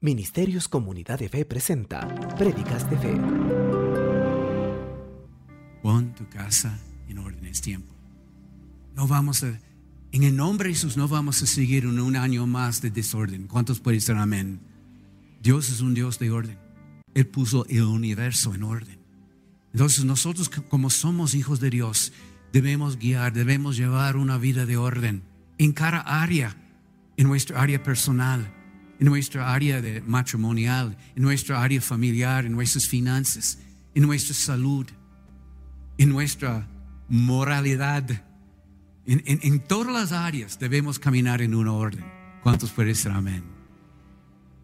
Ministerios Comunidad de Fe presenta Prédicas de Fe. Pon tu casa en orden, es tiempo. No vamos a, en el nombre de Jesús, no vamos a seguir en un año más de desorden. ¿Cuántos pueden decir amén? Dios es un Dios de orden. Él puso el universo en orden. Entonces nosotros como somos hijos de Dios, debemos guiar, debemos llevar una vida de orden en cada área, en nuestra área personal, en nuestra área de matrimonial, en nuestra área familiar, en nuestras finanzas, en nuestra salud, en nuestra moralidad. En, en todas las áreas debemos caminar en una orden. ¿Cuántos pueden decir amén?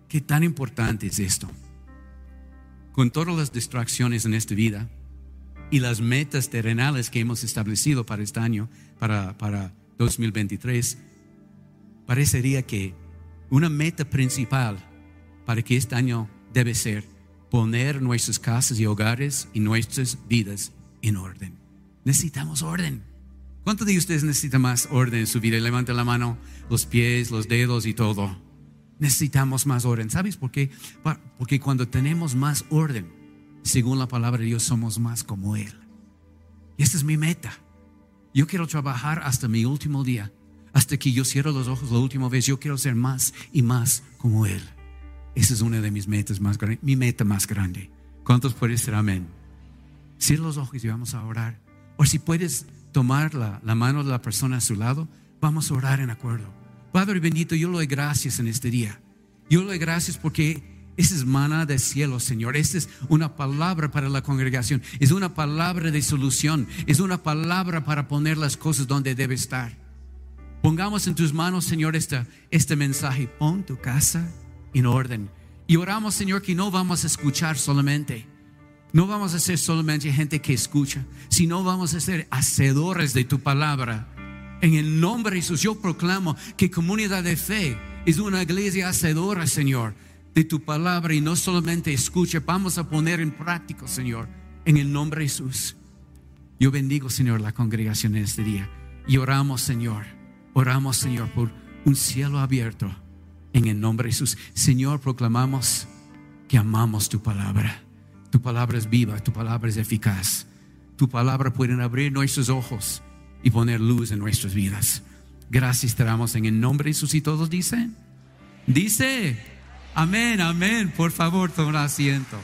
¿Qué tan importante es esto? Con todas las distracciones en esta vida y las metas terrenales que hemos establecido para este año, para, para 2023, parecería que una meta principal para que este año debe ser poner nuestras casas y hogares y nuestras vidas en orden. Necesitamos orden. ¿Cuántos de ustedes necesitan más orden en su vida? Levanten la mano, los pies, los dedos y todo. Necesitamos más orden. ¿Sabes por qué? Porque cuando tenemos más orden, según la palabra de Dios, somos más como Él. Y esta es mi meta. Yo quiero trabajar hasta mi último día hasta que yo cierro los ojos la última vez. Yo quiero ser más y más como Él. Esa es una de mis metas más grandes, mi meta más grande. ¿Cuántos pueden ser amén? Cierra los ojos y vamos a orar. O si puedes tomar la, la mano de la persona a su lado, vamos a orar en acuerdo. Padre bendito, yo le doy gracias en este día. Yo le doy gracias porque esa es mana del cielo, Señor. Esta es una palabra para la congregación. Es una palabra de solución. Es una palabra para poner las cosas donde debe estar. Pongamos en tus manos, Señor, este, este mensaje. Pon tu casa en orden. Y oramos, Señor, que no vamos a escuchar solamente. No vamos a ser solamente gente que escucha, sino vamos a ser hacedores de tu palabra. En el nombre de Jesús, yo proclamo que comunidad de fe es una iglesia hacedora, Señor, de tu palabra y no solamente escucha, vamos a poner en práctica, Señor, en el nombre de Jesús. Yo bendigo, Señor, la congregación en este día y oramos, Señor Oramos, Señor, por un cielo abierto en el nombre de Jesús. Señor, proclamamos que amamos tu palabra. Tu palabra es viva, tu palabra es eficaz. Tu palabra puede abrir nuestros ojos y poner luz en nuestras vidas. Gracias te damos en el nombre de Jesús y todos dicen. Dice, amén, amén. Por favor, toma asiento.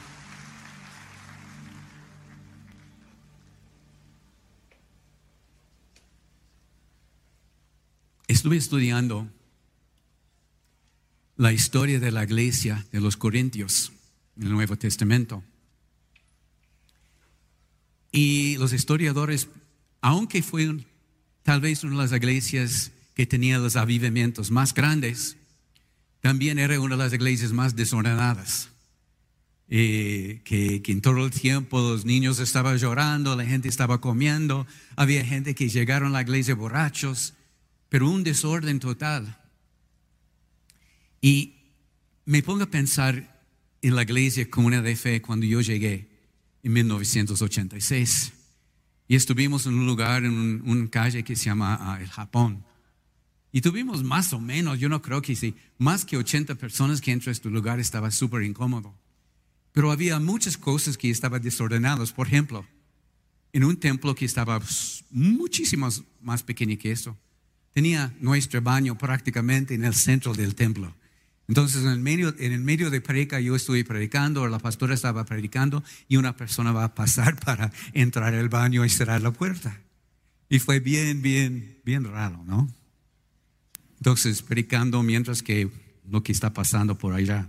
Estuve estudiando la historia de la iglesia de los Corintios en el Nuevo Testamento. Y los historiadores, aunque fue tal vez una de las iglesias que tenía los avivamientos más grandes, también era una de las iglesias más desordenadas. Eh, que, en todo el tiempo los niños estaban llorando, la gente estaba comiendo, había gente que llegaron a la iglesia borrachos, pero un desorden total. Y me pongo a pensar en la iglesia comunidad de fe cuando yo llegué en 1986. Y estuvimos en un lugar, en una calle que se llama ah, El Japón. Y tuvimos más o menos, yo no creo que sí, más que 80 personas que entró a este lugar estaba súper incómodo. Pero había muchas cosas que estaban desordenadas. Por ejemplo, en un templo que estaba muchísimo más pequeño que eso, tenía nuestro baño prácticamente en el centro del templo. Entonces, en el medio, en el medio de predica, yo estuve predicando, o la pastora estaba predicando, y una persona va a pasar para entrar al baño y cerrar la puerta. Y fue bien, bien, bien raro, ¿no? Entonces, predicando mientras que lo que está pasando por allá.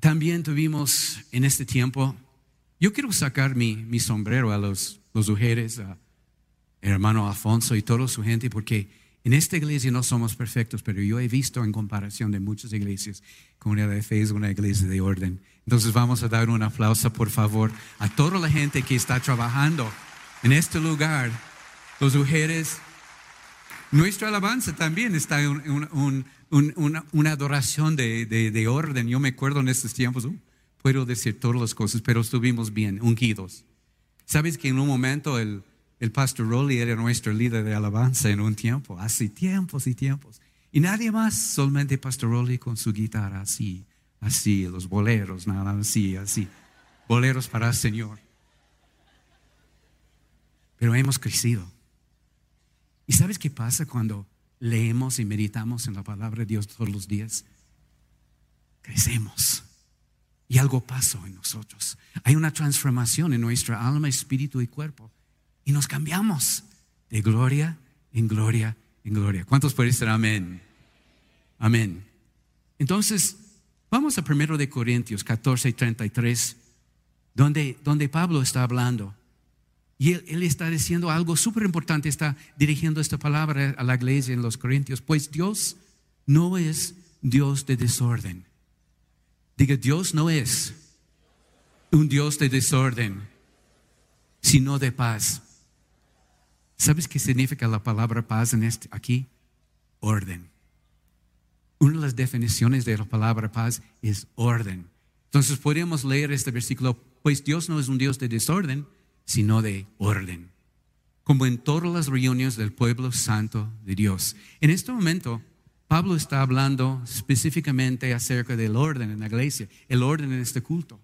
También tuvimos en este tiempo, yo quiero sacar mi, mi sombrero a los, los mujeres, a, hermano Alfonso y toda su gente, porque en esta iglesia no somos perfectos, pero yo he visto en comparación de muchas iglesias, Comunidad de Fe es una iglesia de orden. Entonces vamos a dar un aplauso, por favor, a toda la gente que está trabajando en este lugar, los mujeres. Nuestra alabanza también está en una, adoración de, orden. Yo me acuerdo en estos tiempos, uh, puedo decir todas las cosas, pero estuvimos bien, ungidos. ¿Sabes que en un momento el, el pastor Rolly era nuestro líder de alabanza en un tiempo, hace tiempos y tiempos. Y nadie más, solamente Pastor Rolly con su guitarra así, así, los boleros, nada así, así. Boleros para el Señor. Pero hemos crecido. ¿Y sabes qué pasa cuando leemos y meditamos en la palabra de Dios todos los días? Crecemos. Y algo pasó en nosotros. Hay una transformación en nuestra alma, espíritu y cuerpo. Y nos cambiamos de gloria en gloria en gloria. ¿Cuántos pueden decir amén? Amén. Entonces, vamos a primero de Corintios 14 y 33, donde, donde Pablo está hablando. Y él, está diciendo algo súper importante, está dirigiendo esta palabra a la iglesia en los Corintios. Pues Dios no es Dios de desorden. Diga, Dios no es un Dios de desorden, sino de paz. ¿Sabes qué significa la palabra paz en este, aquí? Orden. Una de las definiciones de la palabra paz es orden. Entonces podríamos leer este versículo, pues Dios no es un Dios de desorden, sino de orden. Como en todas las reuniones del pueblo santo de Dios. En este momento, Pablo está hablando específicamente acerca del orden en la iglesia, el orden en este culto.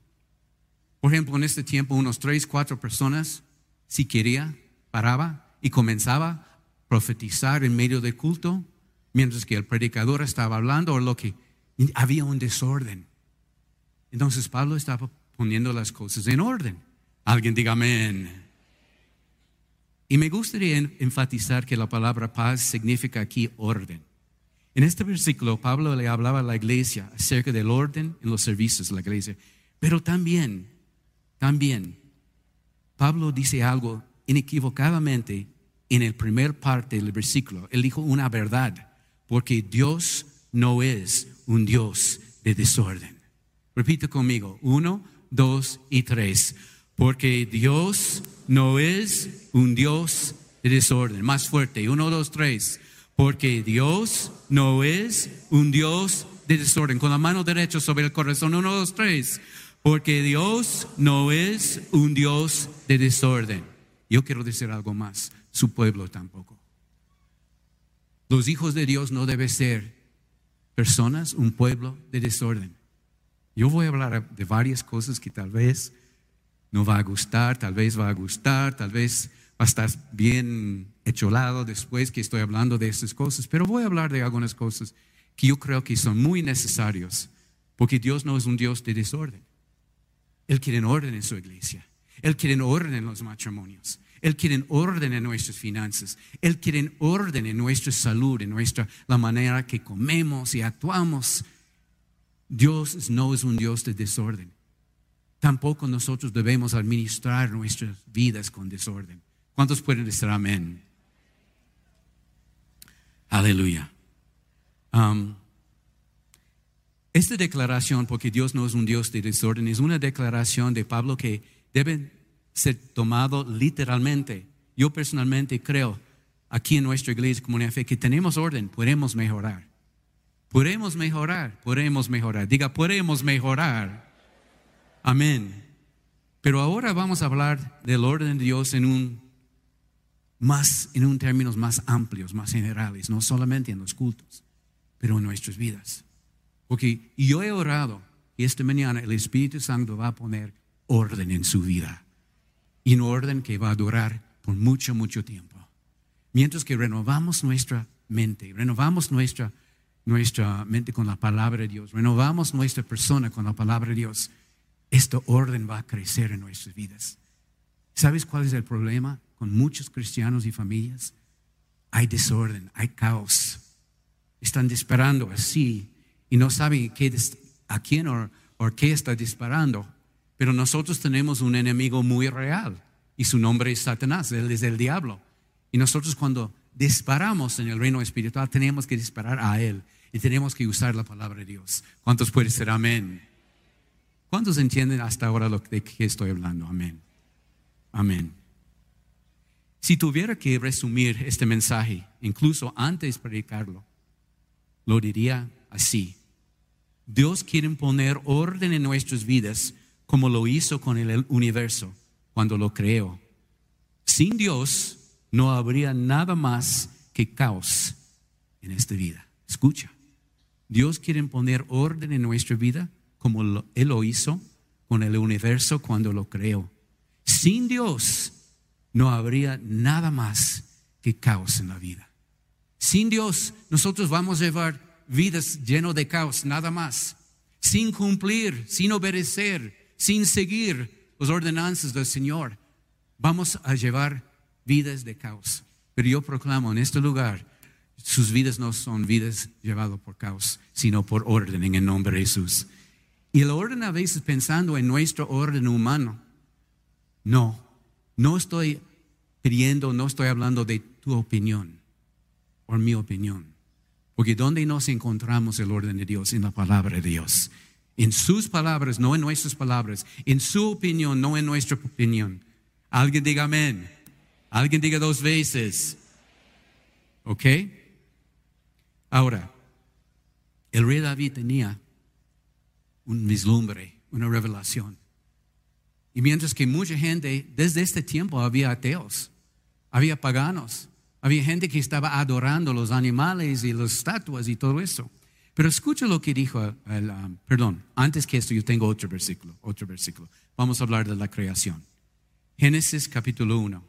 Por ejemplo, en este tiempo, unos tres, cuatro personas, si quería, paraba y comenzaba a profetizar en medio del culto, mientras que el predicador estaba hablando o lo que había un desorden. Entonces Pablo estaba poniendo las cosas en orden. Alguien diga amén. Y me gustaría enfatizar que la palabra paz significa aquí orden. En este versículo Pablo le hablaba a la iglesia acerca del orden en los servicios de la iglesia, pero también, también, Pablo dice algo inequivocadamente en el primer parte del versículo. Él dijo una verdad, porque Dios no es un Dios de desorden. Repite conmigo, uno, dos y tres. Porque Dios no es un Dios de desorden. Más fuerte, uno, dos, tres. Porque Dios no es un Dios de desorden. Con la mano derecha sobre el corazón, uno, dos, tres. Porque Dios no es un Dios de desorden. Yo quiero decir algo más, su pueblo tampoco. Los hijos de Dios no deben ser personas, un pueblo de desorden. Yo voy a hablar de varias cosas que tal vez no va a gustar, tal vez va a gustar, tal vez va a estar bien lado después que estoy hablando de estas cosas, pero voy a hablar de algunas cosas que yo creo que son muy necesarias, porque Dios no es un Dios de desorden. Él quiere orden en su iglesia. Él quiere orden en los matrimonios. Él quiere orden en nuestras finanzas. Él quiere orden en nuestra salud, en nuestra, la manera que comemos y actuamos. Dios no es un Dios de desorden. Tampoco nosotros debemos administrar nuestras vidas con desorden. ¿Cuántos pueden decir amén? Aleluya. Um, esta declaración, porque Dios no es un Dios de desorden, es una declaración de Pablo que deben ser tomado literalmente. Yo personalmente creo aquí en nuestra iglesia Comunidad Fe que tenemos orden, podemos mejorar. Podemos mejorar, podemos mejorar. Diga, podemos mejorar. Amén. Pero ahora vamos a hablar del orden de Dios en un más en un términos más amplios, más generales, no solamente en los cultos, pero en nuestras vidas. Porque yo he orado y esta mañana el Espíritu Santo va a poner orden en su vida. Y un orden que va a durar por mucho, mucho tiempo. Mientras que renovamos nuestra mente, renovamos nuestra, nuestra mente con la palabra de Dios, renovamos nuestra persona con la palabra de Dios, este orden va a crecer en nuestras vidas. ¿Sabes cuál es el problema con muchos cristianos y familias? Hay desorden, hay caos. Están disparando así y no saben a quién o, o qué está disparando. Pero nosotros tenemos un enemigo muy real y su nombre es Satanás, él es el diablo. Y nosotros cuando disparamos en el reino espiritual tenemos que disparar a él y tenemos que usar la palabra de Dios. ¿Cuántos pueden ser amén? ¿Cuántos entienden hasta ahora lo de qué estoy hablando? Amén. Amén. Si tuviera que resumir este mensaje, incluso antes de predicarlo, lo diría así. Dios quiere poner orden en nuestras vidas como lo hizo con el universo cuando lo creó. Sin Dios no habría nada más que caos en esta vida. Escucha, Dios quiere poner orden en nuestra vida como lo- Él lo hizo con el universo cuando lo creó. Sin Dios no habría nada más que caos en la vida. Sin Dios nosotros vamos a llevar vidas llenas de caos, nada más. Sin cumplir, sin obedecer, sin seguir las ordenanzas del Señor, vamos a llevar vidas de caos. Pero yo proclamo en este lugar, sus vidas no son vidas llevadas por caos, sino por orden en el nombre de Jesús. Y el orden a veces pensando en nuestro orden humano. No, no estoy pidiendo, no estoy hablando de tu opinión o mi opinión. Porque ¿dónde nos encontramos el orden de Dios? En la palabra de Dios. En sus palabras, no en nuestras palabras. En su opinión, no en nuestra opinión. Alguien diga amén. Alguien diga dos veces. ¿Ok? Ahora, el rey David tenía un vislumbre, una revelación. Y mientras que mucha gente, desde este tiempo había ateos, había paganos, había gente que estaba adorando los animales y las estatuas y todo eso. Pero escucha lo que dijo, um, perdón, antes que esto yo tengo otro versículo, otro versículo. Vamos a hablar de la creación. Génesis capítulo 1,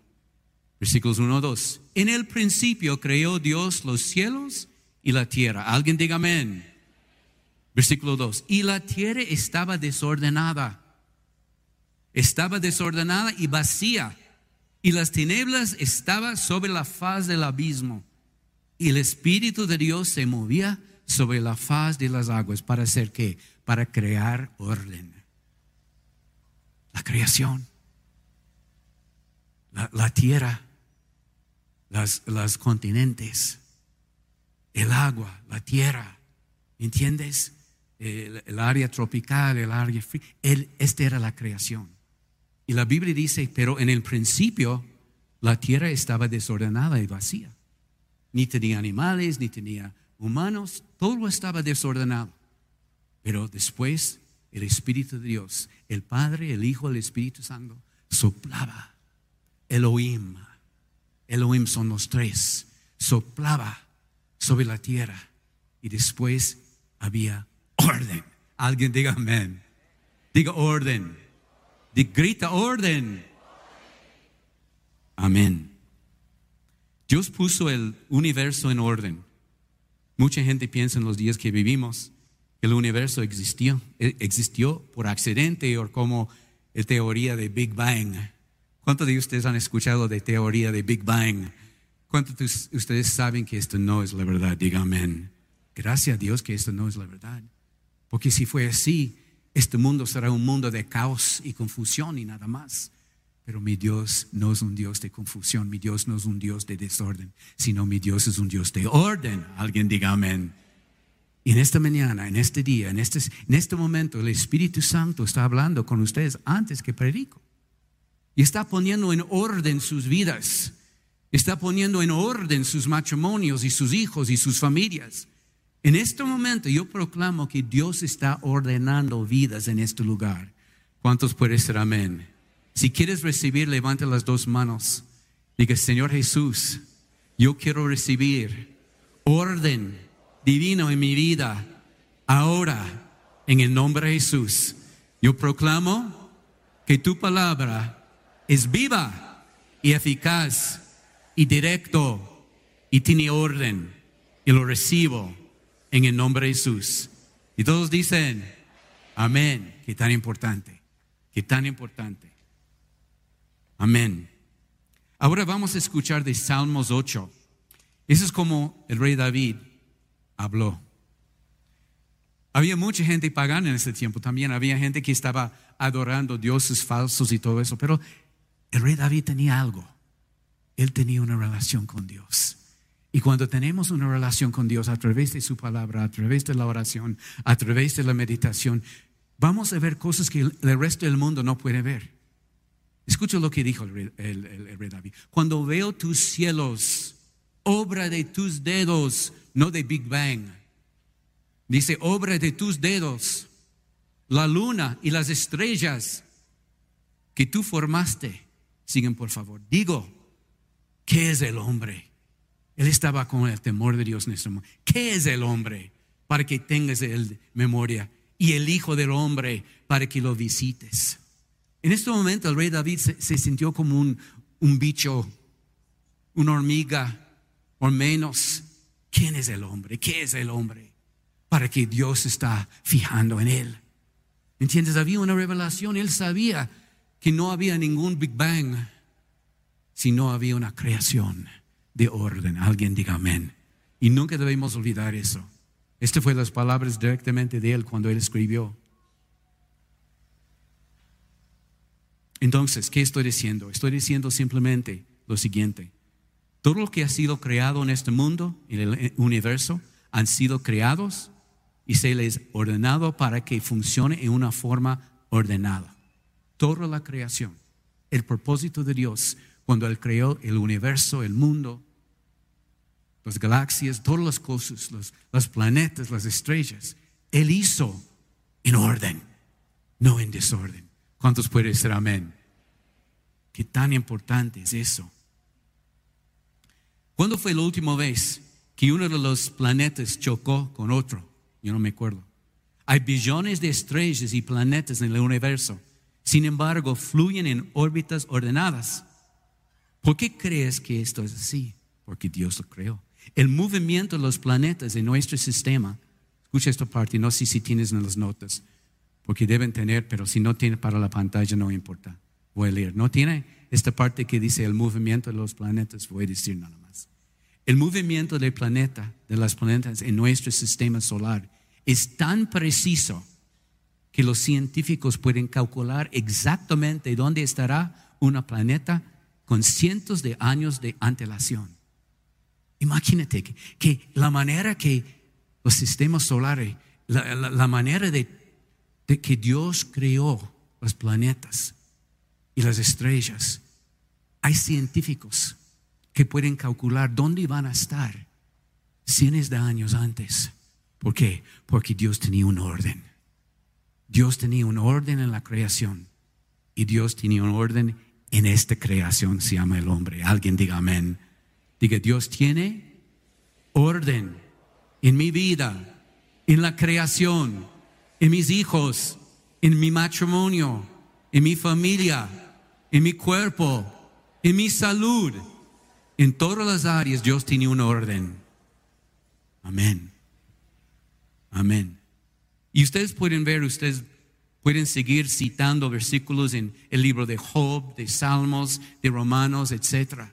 versículos 1 2. En el principio creó Dios los cielos y la tierra. Alguien diga amén. Versículo 2. Y la tierra estaba desordenada. Estaba desordenada y vacía. Y las tinieblas estaban sobre la faz del abismo. Y el Espíritu de Dios se movía sobre la faz de las aguas. ¿Para hacer qué? Para crear orden. La creación. La, la tierra. Las, las continentes. El agua, la tierra. ¿Entiendes? El, área tropical, el área fría. El, esta era la creación. Y la Biblia dice, pero en el principio la tierra estaba desordenada y vacía. Ni tenía animales, ni tenía humanos, todo estaba desordenado. Pero después el Espíritu de Dios, el Padre, el Hijo, el Espíritu Santo, soplaba. Elohim, Elohim son los tres, soplaba sobre la tierra y después había orden. Alguien diga amén. Diga orden. Diga, grita orden. Amén. Dios puso el universo en orden. Mucha gente piensa en los días que vivimos que el universo existió, eh, existió por accidente o como la teoría de Big Bang. ¿Cuántos de ustedes han escuchado de teoría de Big Bang? ¿Cuántos de ustedes saben que esto no es la verdad? Diga amén. Gracias a Dios que esto no es la verdad. Porque si fue así, este mundo será un mundo de caos y confusión y nada más. Pero mi Dios no es un Dios de confusión, mi Dios no es un Dios de desorden, sino mi Dios es un Dios de orden. Alguien diga amén. Y en esta mañana, en este día, en este, en este momento, el Espíritu Santo está hablando con ustedes antes que predico. Y está poniendo en orden sus vidas. Está poniendo en orden sus matrimonios y sus hijos y sus familias. En este momento yo proclamo que Dios está ordenando vidas en este lugar. ¿Cuántos pueden ser amén? Si quieres recibir, levanta las dos manos. Diga, Señor Jesús, yo quiero recibir orden divino en mi vida ahora, en el nombre de Jesús. Yo proclamo que tu palabra es viva y eficaz y directo y tiene orden y lo recibo en el nombre de Jesús. Y todos dicen, amén, que tan importante, que tan importante. Amén. Ahora vamos a escuchar de Salmos 8. Eso es como el rey David habló. Había mucha gente pagana en ese tiempo también. Había gente que estaba adorando dioses falsos y todo eso. Pero el rey David tenía algo. Él tenía una relación con Dios. Y cuando tenemos una relación con Dios a través de su palabra, a través de la oración, a través de la meditación, vamos a ver cosas que el resto del mundo no puede ver. Escucha lo que dijo el el, el, rey David. Cuando veo tus cielos, obra de tus dedos, no de Big Bang. Dice, obra de tus dedos, la luna y las estrellas que tú formaste. Sigan por favor. Digo, ¿qué es el hombre? Él estaba con el temor de Dios en este momento. ¿Qué es el hombre para que tengas el memoria? Y el Hijo del Hombre para que lo visites. En este momento el rey David se, sintió como un, un bicho, una hormiga, o menos. ¿Quién es el hombre? ¿Qué es el hombre? Para que Dios está fijando en él. ¿Entiendes? Había una revelación. Él sabía que no había ningún Big Bang, sino había una creación de orden. Alguien diga amén. Y nunca debemos olvidar eso. Estas fue las palabras directamente de él cuando él escribió. Entonces, ¿qué estoy diciendo? Estoy diciendo simplemente lo siguiente. Todo lo que ha sido creado en este mundo, en el universo, han sido creados y se les ordenado para que funcione en una forma ordenada. Toda la creación, el propósito de Dios cuando Él creó el universo, el mundo, las galaxias, todas las cosas, los, planetas, las estrellas, Él hizo en orden, no en desorden. ¿Cuántos pueden decir amén? Qué tan importante es eso. ¿Cuándo fue la última vez que uno de los planetas chocó con otro? Yo no me acuerdo. Hay billones de estrellas y planetas en el universo. Sin embargo, fluyen en órbitas ordenadas. ¿Por qué crees que esto es así? Porque Dios lo creó. El movimiento de los planetas en nuestro sistema, escucha esta parte, no sé si tienes en las notas, porque deben tener, pero si no tiene para la pantalla no importa. Voy a leer. No tiene esta parte que dice el movimiento de los planetas, voy a decir nada más. El movimiento del planeta, de las planetas en nuestro sistema solar es tan preciso que los científicos pueden calcular exactamente dónde estará una planeta con cientos de años de antelación. Imagínate que, la manera que los sistemas solares, la, manera de, de que Dios creó los planetas y las estrellas, hay científicos que pueden calcular dónde van a estar cientos de años antes. ¿Por qué? Porque Dios tenía un orden. Dios tenía un orden en la creación y Dios tenía un orden en esta creación, se llama el hombre. Alguien diga amén. Diga, Dios tiene orden en mi vida, en la creación, en mis hijos, en mi matrimonio, en mi familia, en mi cuerpo, en mi salud en todas las áreas Dios tiene un orden. Amén. Amén. Y ustedes pueden ver, ustedes pueden seguir citando versículos en el libro de Job, de Salmos, de Romanos, etc.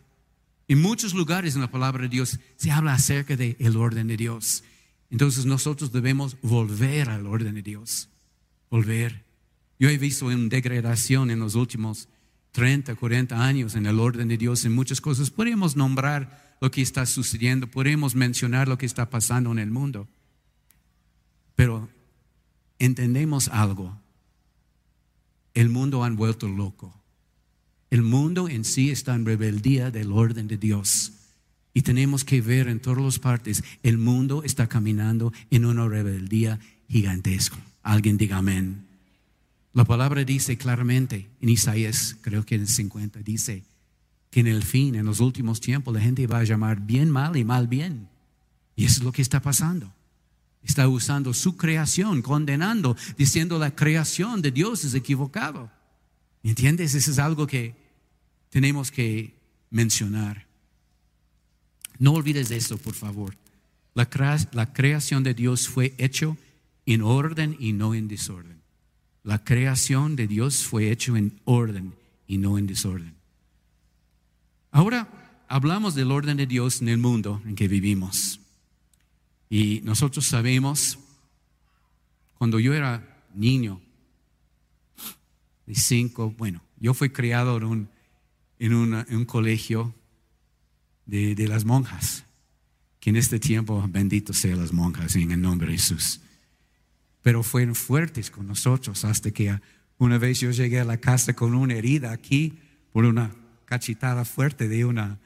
En muchos lugares en la palabra de Dios se habla acerca del el orden de Dios. Entonces nosotros debemos volver al orden de Dios. Volver. Yo he visto una degradación en los últimos 30, 40 años en el orden de Dios en muchas cosas. Podemos nombrar lo que está sucediendo, podemos mencionar lo que está pasando en el mundo. Pero entendemos algo. El mundo han vuelto loco. El mundo en sí está en rebeldía del orden de Dios. Y tenemos que ver en todas las partes, el mundo está caminando en una rebeldía gigantesca. Alguien diga amén. La palabra dice claramente en Isaías, creo que en el 50, dice que en el fin, en los últimos tiempos, la gente va a llamar bien mal y mal bien. Y eso es lo que está pasando. Está usando su creación, condenando, diciendo la creación de Dios es equivocado. ¿Entiendes? Eso es algo que tenemos que mencionar. No olvides de eso, por favor. La, creación de Dios fue hecho en orden y no en desorden. La creación de Dios fue hecho en orden y no en desorden. Ahora hablamos del orden de Dios en el mundo en que vivimos. Y nosotros sabemos, cuando yo era niño, de cinco, bueno, yo fui criado en un colegio de, de, las monjas, que en este tiempo, bendito sea las monjas en el nombre de Jesús pero fueron fuertes con nosotros hasta que una vez yo llegué a la casa con una herida aquí por una cachetada fuerte de una,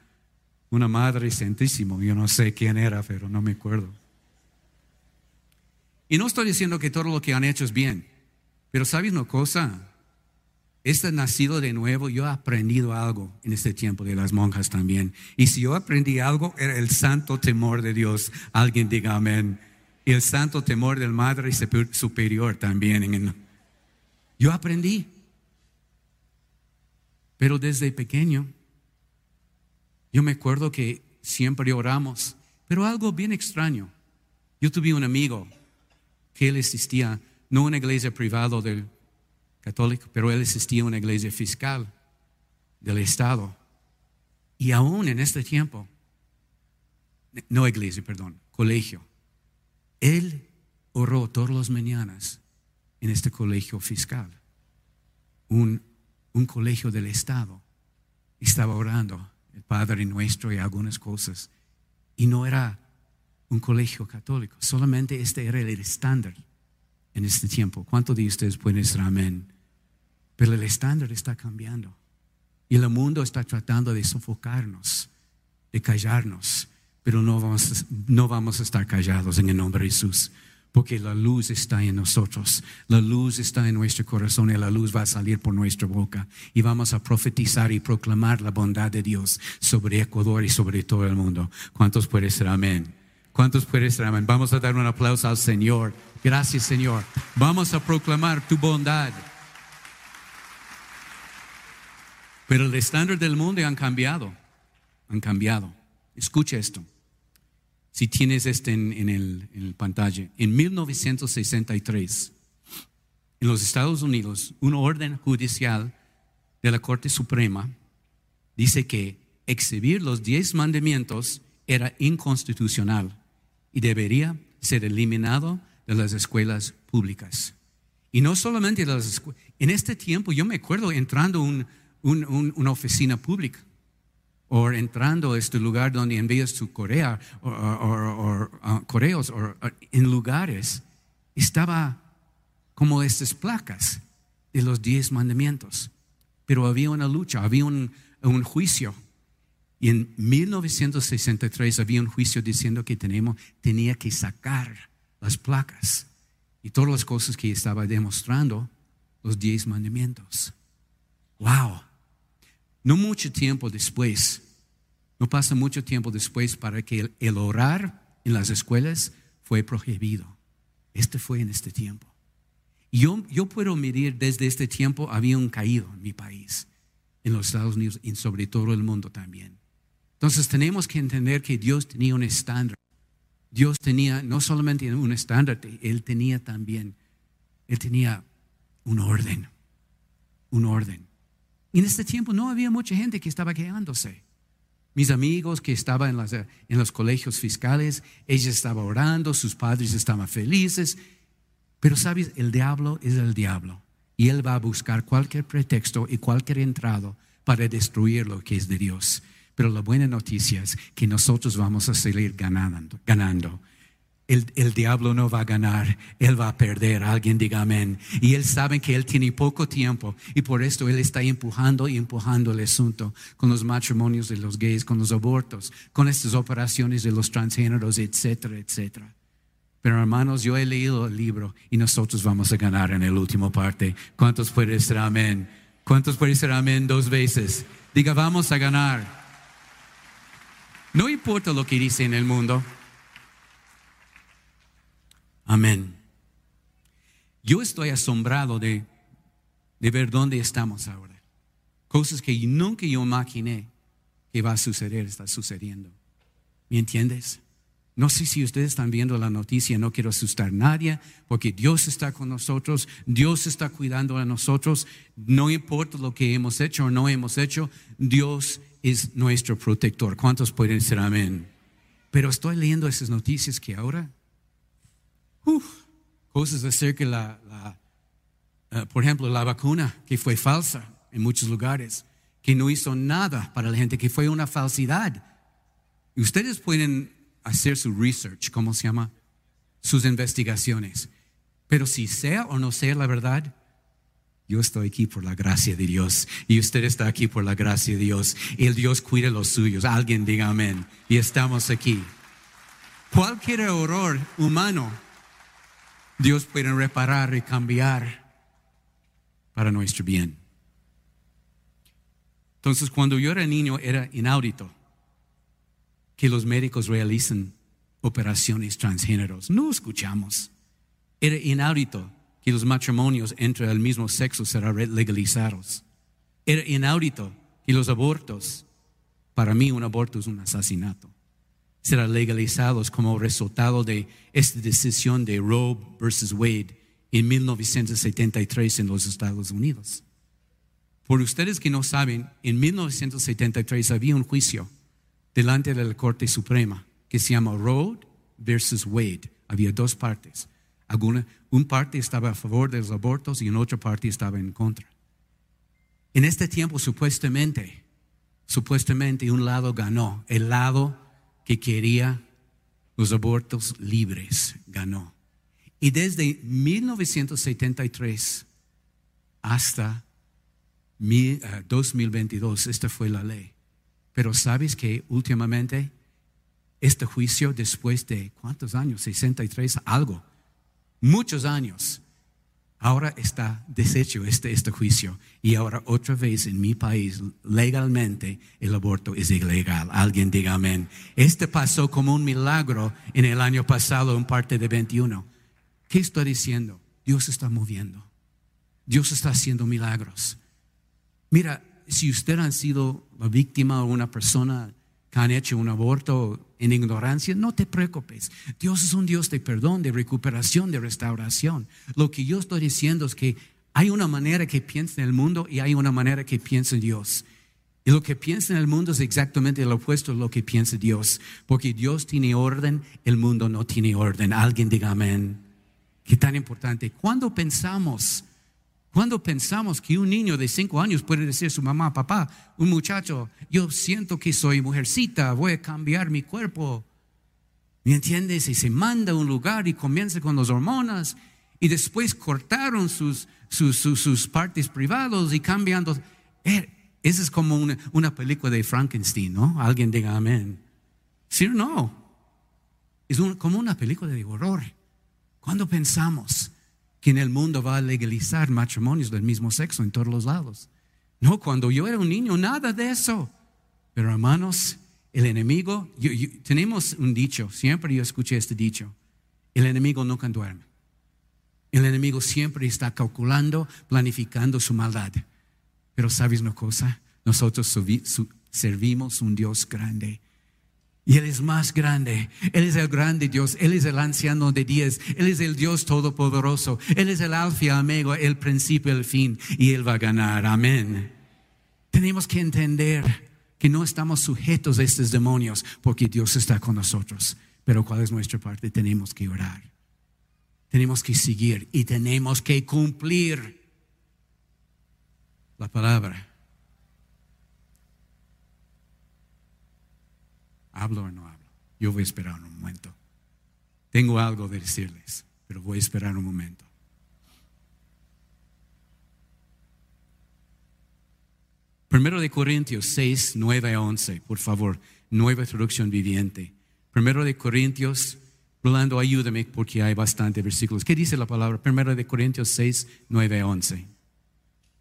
una madre santísimo. Yo no sé quién era, pero no me acuerdo. Y no estoy diciendo que todo lo que han hecho es bien, pero ¿sabes una cosa? Este nacido de nuevo, yo he aprendido algo en este tiempo de las monjas también. Y si yo aprendí algo, era el santo temor de Dios. Alguien diga amén. Y el santo temor del Madre Superior también. Yo aprendí. Pero desde pequeño, yo me acuerdo que siempre oramos, pero algo bien extraño. Yo tuve un amigo que él existía, no una iglesia privada del católico, pero él existía una iglesia fiscal del Estado. Y aún en este tiempo, no iglesia, perdón, colegio, él oró todas las mañanas en este colegio fiscal, un, un colegio del Estado. Estaba orando el Padre Nuestro y algunas cosas. Y no era un colegio católico, solamente este era el estándar en este tiempo. ¿Cuántos de ustedes pueden decir amén? Pero el estándar está cambiando. Y el mundo está tratando de sofocarnos, de callarnos. Pero no vamos, no vamos a estar callados en el nombre de Jesús. Porque la luz está en nosotros, la luz está en nuestro corazón y la luz va a salir por nuestra boca. Y vamos a profetizar y proclamar la bondad de Dios sobre Ecuador y sobre todo el mundo. ¿Cuántos pueden ser amén? ¿Cuántos pueden ser amén? Vamos a dar un aplauso al Señor. Gracias, Señor. Vamos a proclamar tu bondad. Pero el estándar del mundo han cambiado. Han cambiado. Escucha esto. Si tienes este en, el, en el pantalla. En 1963, en los Estados Unidos, una orden judicial de la Corte Suprema dice que exhibir los diez mandamientos era inconstitucional y debería ser eliminado de las escuelas públicas. Y no solamente las escuelas. En este tiempo yo me acuerdo entrando a una oficina pública o entrando a este lugar donde envías tu correa o, uh, correos o en lugares estaba como estas placas de los diez mandamientos. Pero había una lucha, había un juicio y en 1963 había un juicio diciendo que tenemos, tenía que sacar las placas y todas las cosas que estaba demostrando los diez mandamientos. Wow. No mucho tiempo después, no pasa mucho tiempo después para que el, orar en las escuelas fue prohibido. Este fue en este tiempo. Yo, yo puedo medir desde este tiempo había un caído en mi país, en los Estados Unidos y sobre todo el mundo también. Entonces tenemos que entender que Dios tenía un estándar. Dios tenía no solamente un estándar, Él tenía también, Él tenía un orden, un orden. Y en este tiempo no había mucha gente que estaba quejándose. Mis amigos que estaban en, en los colegios fiscales, ella estaba orando, sus padres estaban felices. Pero sabes, el diablo es el diablo. Y él va a buscar cualquier pretexto y cualquier entrado para destruir lo que es de Dios. Pero la buena noticia es que nosotros vamos a seguir ganando. ganando. El, el, diablo no va a ganar, él va a perder. Alguien diga amén. Y él sabe que él tiene poco tiempo y por esto él está empujando y empujando el asunto con los matrimonios de los gays, con los abortos, con estas operaciones de los transgéneros, etcétera, etcétera. Pero hermanos, yo he leído el libro y nosotros vamos a ganar en el último parte. ¿Cuántos pueden decir amén? ¿Cuántos pueden decir amén dos veces? Diga, vamos a ganar. No importa lo que dice en el mundo. Amén. Yo estoy asombrado de, de ver dónde estamos ahora. Cosas que nunca yo imaginé que va a suceder, está sucediendo. ¿Me entiendes? No sé si ustedes están viendo la noticia, no quiero asustar a nadie, porque Dios está con nosotros, Dios está cuidando a nosotros, no importa lo que hemos hecho o no hemos hecho, Dios es nuestro protector. ¿Cuántos pueden decir amén? Pero estoy leyendo esas noticias que ahora, cosas acerca de la, la eh, por ejemplo, la vacuna que fue falsa en muchos lugares, que no hizo nada para la gente, que fue una falsidad. Y ustedes pueden hacer su research, ¿cómo se llama? Sus investigaciones. Pero si sea o no sea la verdad, yo estoy aquí por la gracia de Dios y usted está aquí por la gracia de Dios. Y el Dios cuida los suyos. Alguien diga amén. Y estamos aquí. Cualquier error humano, Dios puede reparar y cambiar para nuestro bien. Entonces, cuando yo era niño, era inaudito que los médicos realicen operaciones transgéneros. No escuchamos. Era inaudito que los matrimonios entre el mismo sexo serán legalizados. Era inaudito que los abortos, para mí un aborto es un asesinato, serán legalizados como resultado de esta decisión de Roe versus Wade en 1973 en los Estados Unidos. Por ustedes que no saben, en 1973 había un juicio delante de la Corte Suprema que se llama Roe versus Wade. Había dos partes. Alguna, un parte estaba a favor de los abortos y en otra parte estaba en contra. En este tiempo, supuestamente, supuestamente un lado ganó. El lado que quería los abortos libres ganó. Y desde 1973 hasta 2022, esta fue la ley. Pero sabes que últimamente este juicio, después de cuántos años, 63, algo, muchos años, ahora está deshecho este, este juicio. Y ahora otra vez en mi país, legalmente, el aborto es ilegal. Alguien diga amén. Este pasó como un milagro en el año pasado, en parte de 21. ¿Qué estoy diciendo? Dios está moviendo. Dios está haciendo milagros. Mira, si usted ha sido la víctima o una persona que han hecho un aborto en ignorancia, no te preocupes. Dios es un Dios de perdón, de recuperación, de restauración. Lo que yo estoy diciendo es que hay una manera que piensa en el mundo y hay una manera que piensa en Dios. Y lo que piensa en el mundo es exactamente lo opuesto a lo que piensa Dios. Porque Dios tiene orden, el mundo no tiene orden. Alguien diga amén. Qué tan importante. Cuando pensamos cuando pensamos que un niño de cinco años puede decir a su mamá, papá, un muchacho, yo siento que soy mujercita, voy a cambiar mi cuerpo. ¿Me entiendes? Y se manda a un lugar y comienza con las hormonas y después cortaron sus, sus, sus, partes privadas y cambiando. Eh, esa es como una, una, película de Frankenstein, ¿no? Alguien diga amén. ¿Sí o no? Es como una película de horror. Cuando pensamos que en el mundo va a legalizar matrimonios del mismo sexo en todos los lados. No, cuando yo era un niño, nada de eso. Pero hermanos, el enemigo, tenemos un dicho, siempre yo escuché este dicho, el enemigo nunca duerme. El enemigo siempre está calculando, planificando su maldad. Pero sabes una cosa, nosotros servimos un Dios grande y Él es más grande. Él es el grande Dios. Él es el anciano de días. Él es el Dios todopoderoso. Él es el alfa y el principio el fin. Y Él va a ganar. Amén. Tenemos que entender que no estamos sujetos a estos demonios porque Dios está con nosotros. Pero ¿cuál es nuestra parte? Tenemos que orar. Tenemos que seguir y tenemos que cumplir la palabra. ¿Hablo o no hablo? Yo voy a esperar un momento. Tengo algo de decirles, pero voy a esperar un momento. Primero de Corintios 6, 9 a 11, por favor, nueva traducción viviente. Primero de Corintios, Rolando, ayúdame porque hay bastantes versículos. ¿Qué dice la palabra? Primero de Corintios 6, 9 a 11.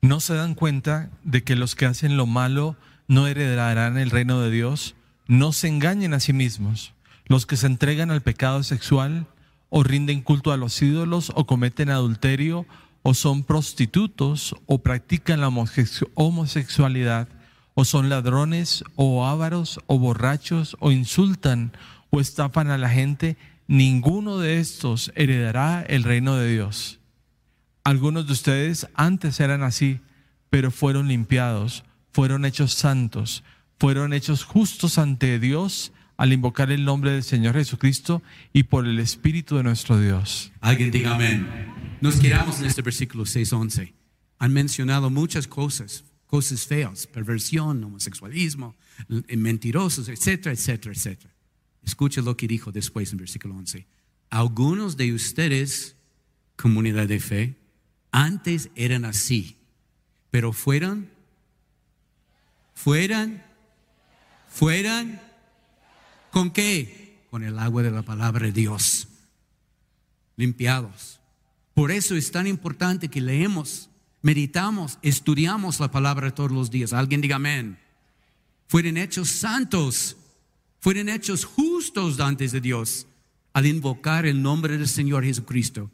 ¿No se dan cuenta de que los que hacen lo malo no heredarán el reino de Dios? No se engañen a sí mismos. Los que se entregan al pecado sexual o rinden culto a los ídolos o cometen adulterio o son prostitutos o practican la homosexualidad o son ladrones o ávaros o borrachos o insultan o estafan a la gente, ninguno de estos heredará el reino de Dios. Algunos de ustedes antes eran así, pero fueron limpiados, fueron hechos santos, fueron hechos justos ante Dios al invocar el nombre del Señor Jesucristo y por el Espíritu de nuestro Dios. Alguien diga amén. Nos quedamos en este versículo 6.11. Han mencionado muchas cosas, cosas feas, perversión, homosexualismo, mentirosos, etcétera, etcétera, etcétera. Escucha lo que dijo después en versículo 11. Algunos de ustedes, comunidad de fe, antes eran así, pero fueron, fueran fueran con qué? Con el agua de la palabra de Dios, limpiados. Por eso es tan importante que leemos meditamos, estudiamos la palabra todos los días. Alguien diga amén. Fueron hechos santos, fueron hechos justos antes de Dios al invocar el nombre del Señor Jesucristo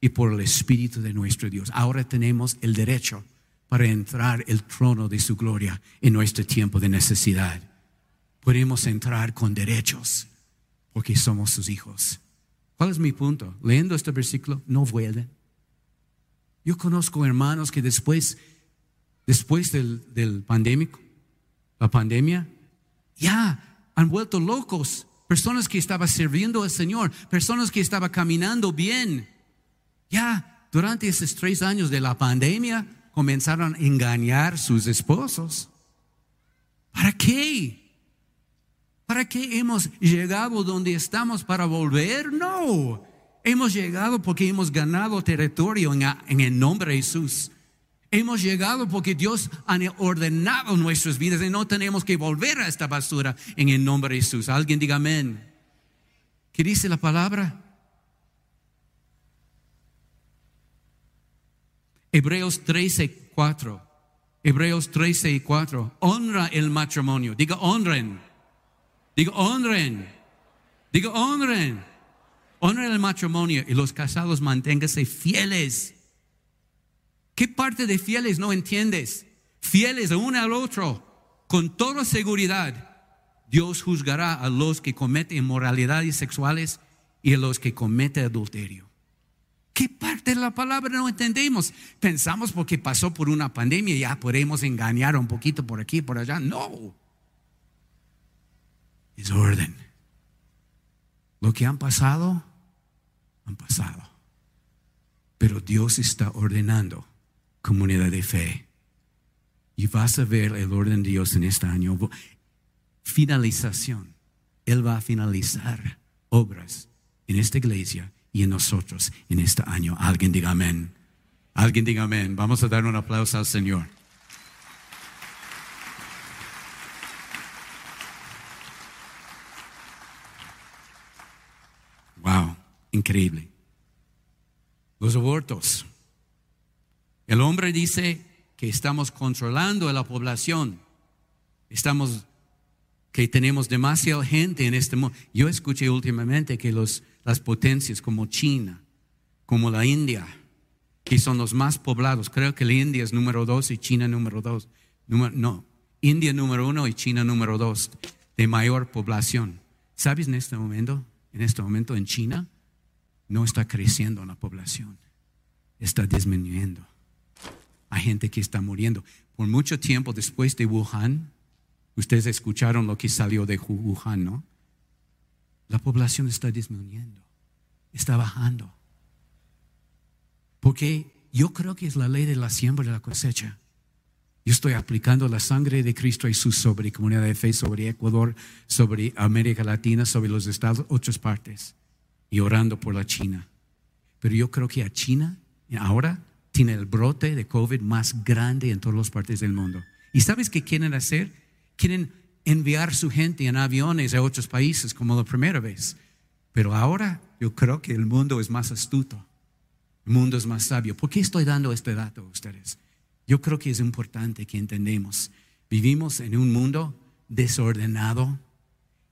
y por el Espíritu de nuestro Dios. Ahora tenemos el derecho para entrar el trono de su gloria en nuestro tiempo de necesidad. Podemos entrar con derechos porque somos sus hijos. ¿Cuál es mi punto? Leyendo este versículo, no vuelven. Yo conozco hermanos que después, después del, del pandémico, la pandemia, ya han vuelto locos. Personas que estaban sirviendo al Señor, personas que estaban caminando bien. Ya durante esos tres años de la pandemia comenzaron a engañar sus esposos. ¿Para qué? ¿Para qué hemos llegado donde estamos para volver? No. Hemos llegado porque hemos ganado territorio en, el nombre de Jesús. Hemos llegado porque Dios ha ordenado nuestras vidas y no tenemos que volver a esta basura en el nombre de Jesús. Alguien diga amén. ¿Qué dice la palabra? Hebreos 13, 4. Hebreos 13 y 4. Honra el matrimonio. Diga honren. Diga honren. Diga honren. Honren el matrimonio y los casados manténganse fieles. ¿Qué parte de fieles no entiendes? Fieles uno al otro. Con toda seguridad, Dios juzgará a los que cometen inmoralidades sexuales y a los que cometen adulterio. ¿Qué parte de la palabra no entendemos? Pensamos porque pasó por una pandemia ya podemos engañar un poquito por aquí, por allá. No. Es orden. Lo que han pasado, han pasado. Pero Dios está ordenando comunidad de fe. Y vas a ver el orden de Dios en este año. Finalización. Él va a finalizar obras en esta iglesia y en nosotros en este año. Alguien diga amén. Alguien diga amén. Vamos a dar un aplauso al Señor. Wow, increíble. Los abortos. El hombre dice que estamos controlando a la población. Estamos que tenemos demasiada gente en este mundo. Yo escuché últimamente que los, las potencias como China, como la India, que son los más poblados, creo que la India es número dos y China número dos. no, India número uno y China número dos de mayor población. ¿Sabes en este momento? En este momento en China no está creciendo la población, está disminuyendo. Hay gente que está muriendo. Por mucho tiempo después de Wuhan, ustedes escucharon lo que salió de Wuhan, ¿no? La población está disminuyendo, está bajando. Porque yo creo que es la ley de la siembra y la cosecha. Yo estoy aplicando la sangre de Cristo Jesús sobre comunidad de fe, sobre Ecuador, sobre América Latina, sobre los estados, otras partes, y orando por la China. Pero yo creo que a China ahora tiene el brote de COVID más grande en todas las partes del mundo. ¿Y sabes qué quieren hacer? Quieren enviar su gente en aviones a otros países como la primera vez. Pero ahora yo creo que el mundo es más astuto. El mundo es más sabio. ¿Por qué estoy dando este dato a ustedes? Yo creo que es importante que entendamos. Vivimos en un mundo desordenado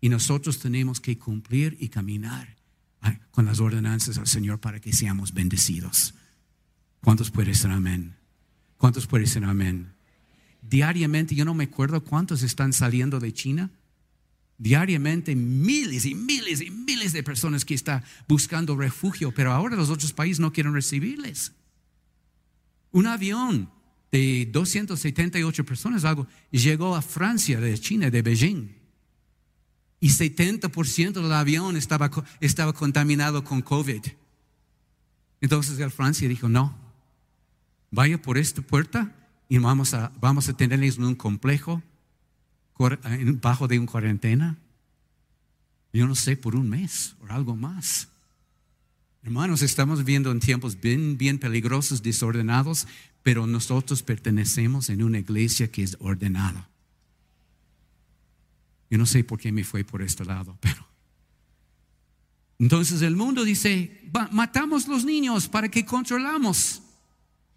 y nosotros tenemos que cumplir y caminar con las ordenanzas del Señor para que seamos bendecidos. ¿Cuántos pueden decir amén? ¿Cuántos pueden decir amén? Diariamente, yo no me acuerdo cuántos están saliendo de China. Diariamente miles y miles y miles de personas que están buscando refugio, pero ahora los otros países no quieren recibirles. Un avión de 278 personas algo, llegó a Francia de China, de Beijing. Y 70% del avión estaba, estaba contaminado con COVID. Entonces el Francia dijo, no, vaya por esta puerta y vamos a, vamos a tenerles un complejo bajo de un cuarentena. Yo no sé, por un mes o algo más. Hermanos, estamos viendo en tiempos bien, bien peligrosos, desordenados, pero nosotros pertenecemos en una iglesia que es ordenada. Yo no sé por qué me fue por este lado, pero. Entonces el mundo dice, matamos los niños para que controlamos.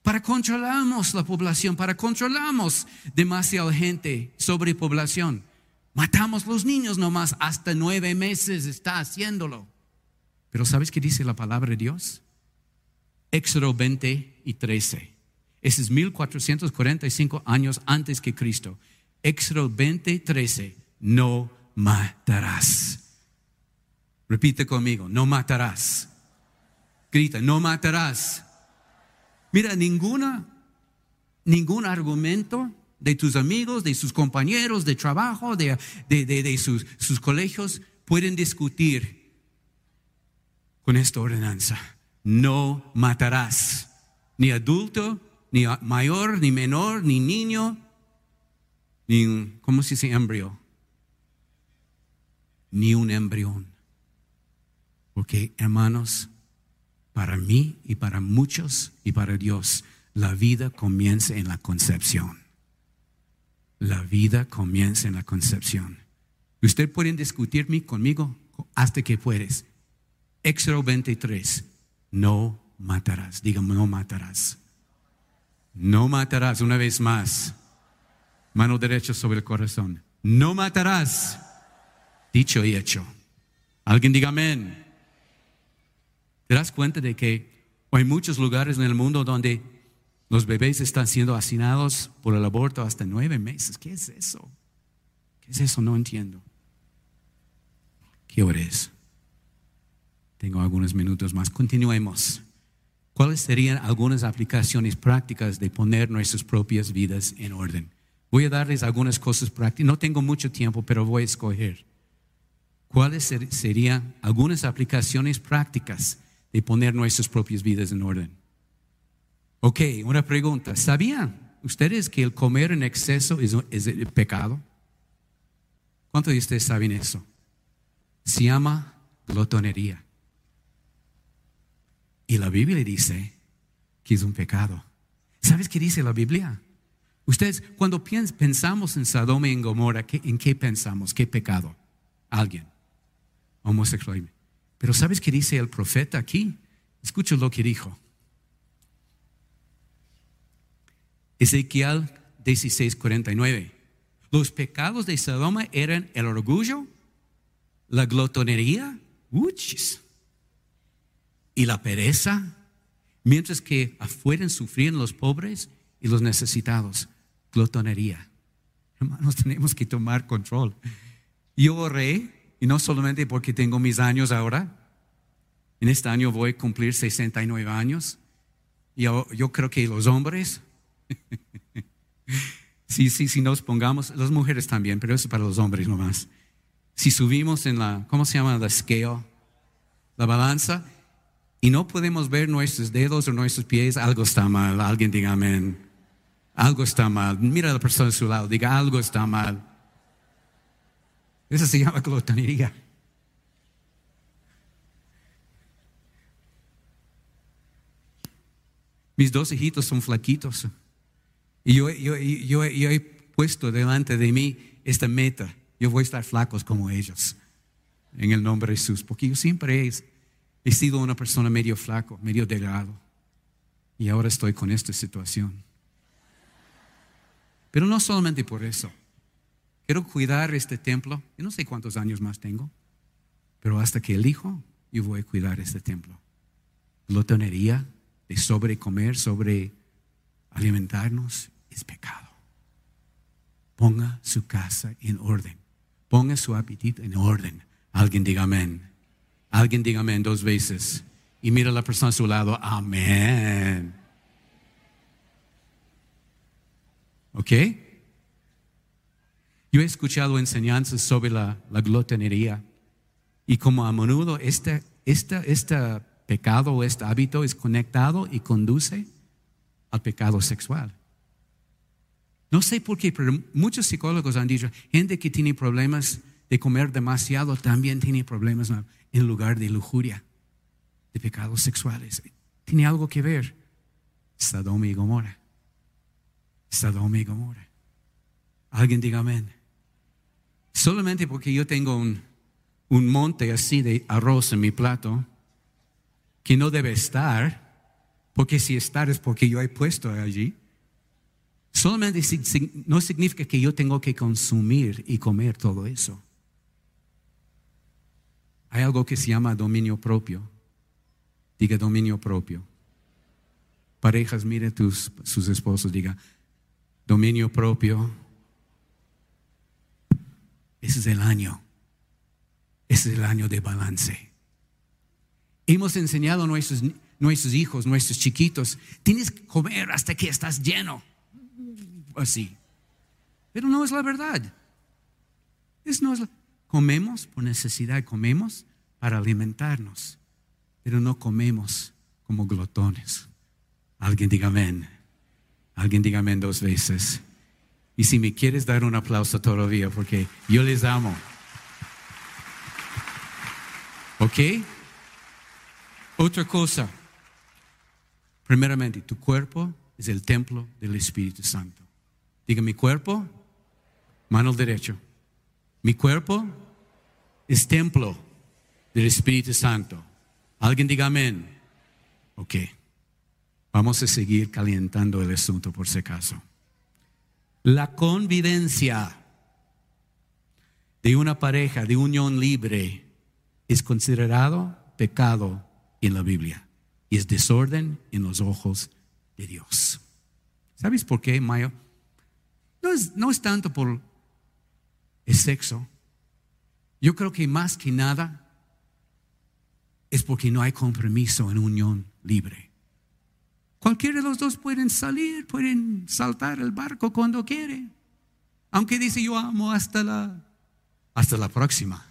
para controlamos la población, para controlamos demasiada gente, sobrepoblación. Matamos los niños nomás, hasta nueve meses está haciéndolo. Pero ¿sabes qué dice la palabra de Dios? Éxodo 20 y 13. Ese es 1445 años antes que Cristo. Éxodo 20, 13. No matarás. Repite conmigo, no matarás. Grita, no matarás. Mira, ninguna, ningún argumento de tus amigos, de sus compañeros de trabajo, de, de, sus, sus colegios, pueden discutir con esta ordenanza. No matarás, ni adulto, ni mayor, ni menor, ni niño, ni, ¿cómo se dice embrión? Ni un embrión. Porque, hermanos, para mí y para muchos y para Dios, la vida comienza en la concepción. La vida comienza en la concepción. Usted puede discutirme conmigo hasta que puedes. Éxodo 23. No matarás. Dígame, no matarás. No matarás una vez más. Mano derecha sobre el corazón. No matarás. Dicho y hecho. Alguien diga amén. ¿Te das cuenta de que hay muchos lugares en el mundo donde los bebés están siendo asesinados por el aborto hasta nueve meses? ¿Qué es eso? ¿Qué es eso? No entiendo. ¿Qué hora es? Tengo algunos minutos más. Continuemos. ¿Cuáles serían algunas aplicaciones prácticas de poner nuestras propias vidas en orden? Voy a darles algunas cosas prácticas. No tengo mucho tiempo, pero voy a escoger. ¿Cuáles serían algunas aplicaciones prácticas de poner nuestras propias vidas en orden? Ok, una pregunta. ¿Sabían ustedes que el comer en exceso es, es pecado? ¿Cuántos de ustedes saben eso? Se llama glotonería. Y la Biblia dice que es un pecado. ¿Sabes qué dice la Biblia? Ustedes, cuando pensamos en Sodoma y en Gomorra, ¿en qué pensamos? ¿Qué pecado? Alguien. Homosexual. Pero ¿sabes qué dice el profeta aquí? Escucha lo que dijo. Ezequiel 16:49. Los pecados de Sodoma eran el orgullo, la glotonería, uchis, y la pereza, mientras que afuera sufrían los pobres y los necesitados. Glotonería. Hermanos, tenemos que tomar control. Yo oré, y no solamente porque tengo mis años ahora, en este año voy a cumplir 69 años, y yo, yo creo que los hombres, sí, sí, si nos pongamos, las mujeres también, pero eso es para los hombres nomás. Si subimos en la, ¿cómo se llama? La scale, la balanza, y no podemos ver nuestros dedos o nuestros pies, algo está mal. Alguien diga amén. Algo está mal. Mira a la persona a su lado, diga algo está mal. Eso se llama glotonería. Mis dos hijitos son flaquitos. Y yo, yo, yo, yo, he puesto delante de mí esta meta. Yo voy a estar flacos como ellos. En el nombre de Jesús. Porque yo siempre he He sido una persona medio flaco, medio delgado. Y ahora estoy con esta situación. Pero no solamente por eso. Quiero cuidar este templo. Yo no sé cuántos años más tengo. Pero hasta que elijo, yo voy a cuidar este templo. Glotonería, de sobrecomer, sobre alimentarnos, es pecado. Ponga su casa en orden. Ponga su apetito en orden. Alguien diga amén. Alguien diga amén dos veces. Y mira a la persona a su lado, amén. ¿Ok? Yo he escuchado enseñanzas sobre la, la glotonería y como a menudo este, este, este pecado o este hábito es conectado y conduce al pecado sexual. No sé por qué, pero muchos psicólogos han dicho, gente que tiene problemas de comer demasiado también tiene problemas en lugar de lujuria, de pecados sexuales. Tiene algo que ver. Sodoma y Gomorra. Sodoma y Gomorra. Alguien diga amén. Solamente porque yo tengo un, un monte así de arroz en mi plato, que no debe estar, Porque si estar es porque yo he puesto allí. Solamente no significa que yo tengo que consumir y comer todo eso. Hay algo que se llama dominio propio. Diga dominio propio. Parejas, mire tus, sus esposos, diga dominio propio. Ese es el año. Ese es el año de balance. Hemos enseñado a nuestros, nuestros hijos, nuestros chiquitos, tienes que comer hasta que estás lleno. Así. Pero no es la verdad. Es no es comemos por necesidad, comemos para alimentarnos, pero no comemos como glotones. Alguien diga amén. Alguien diga amén dos veces. Y si me quieres dar un aplauso todavía, porque yo les amo. ¿Ok? Otra cosa. Primeramente, tu cuerpo es el templo del Espíritu Santo. Diga mi cuerpo, mano derecho. Mi cuerpo es templo del Espíritu Santo. Alguien diga amén. Ok. Vamos a seguir calentando el asunto por si acaso. La convivencia de una pareja de unión libre es considerado pecado en la Biblia y es desorden en los ojos de Dios. ¿Sabes por qué, Mayo? No es, no es tanto por el sexo. Yo creo que más que nada es porque no hay compromiso en unión libre. Cualquiera de los dos pueden salir, pueden saltar el barco cuando quiere. Aunque dice yo amo hasta la hasta la próxima.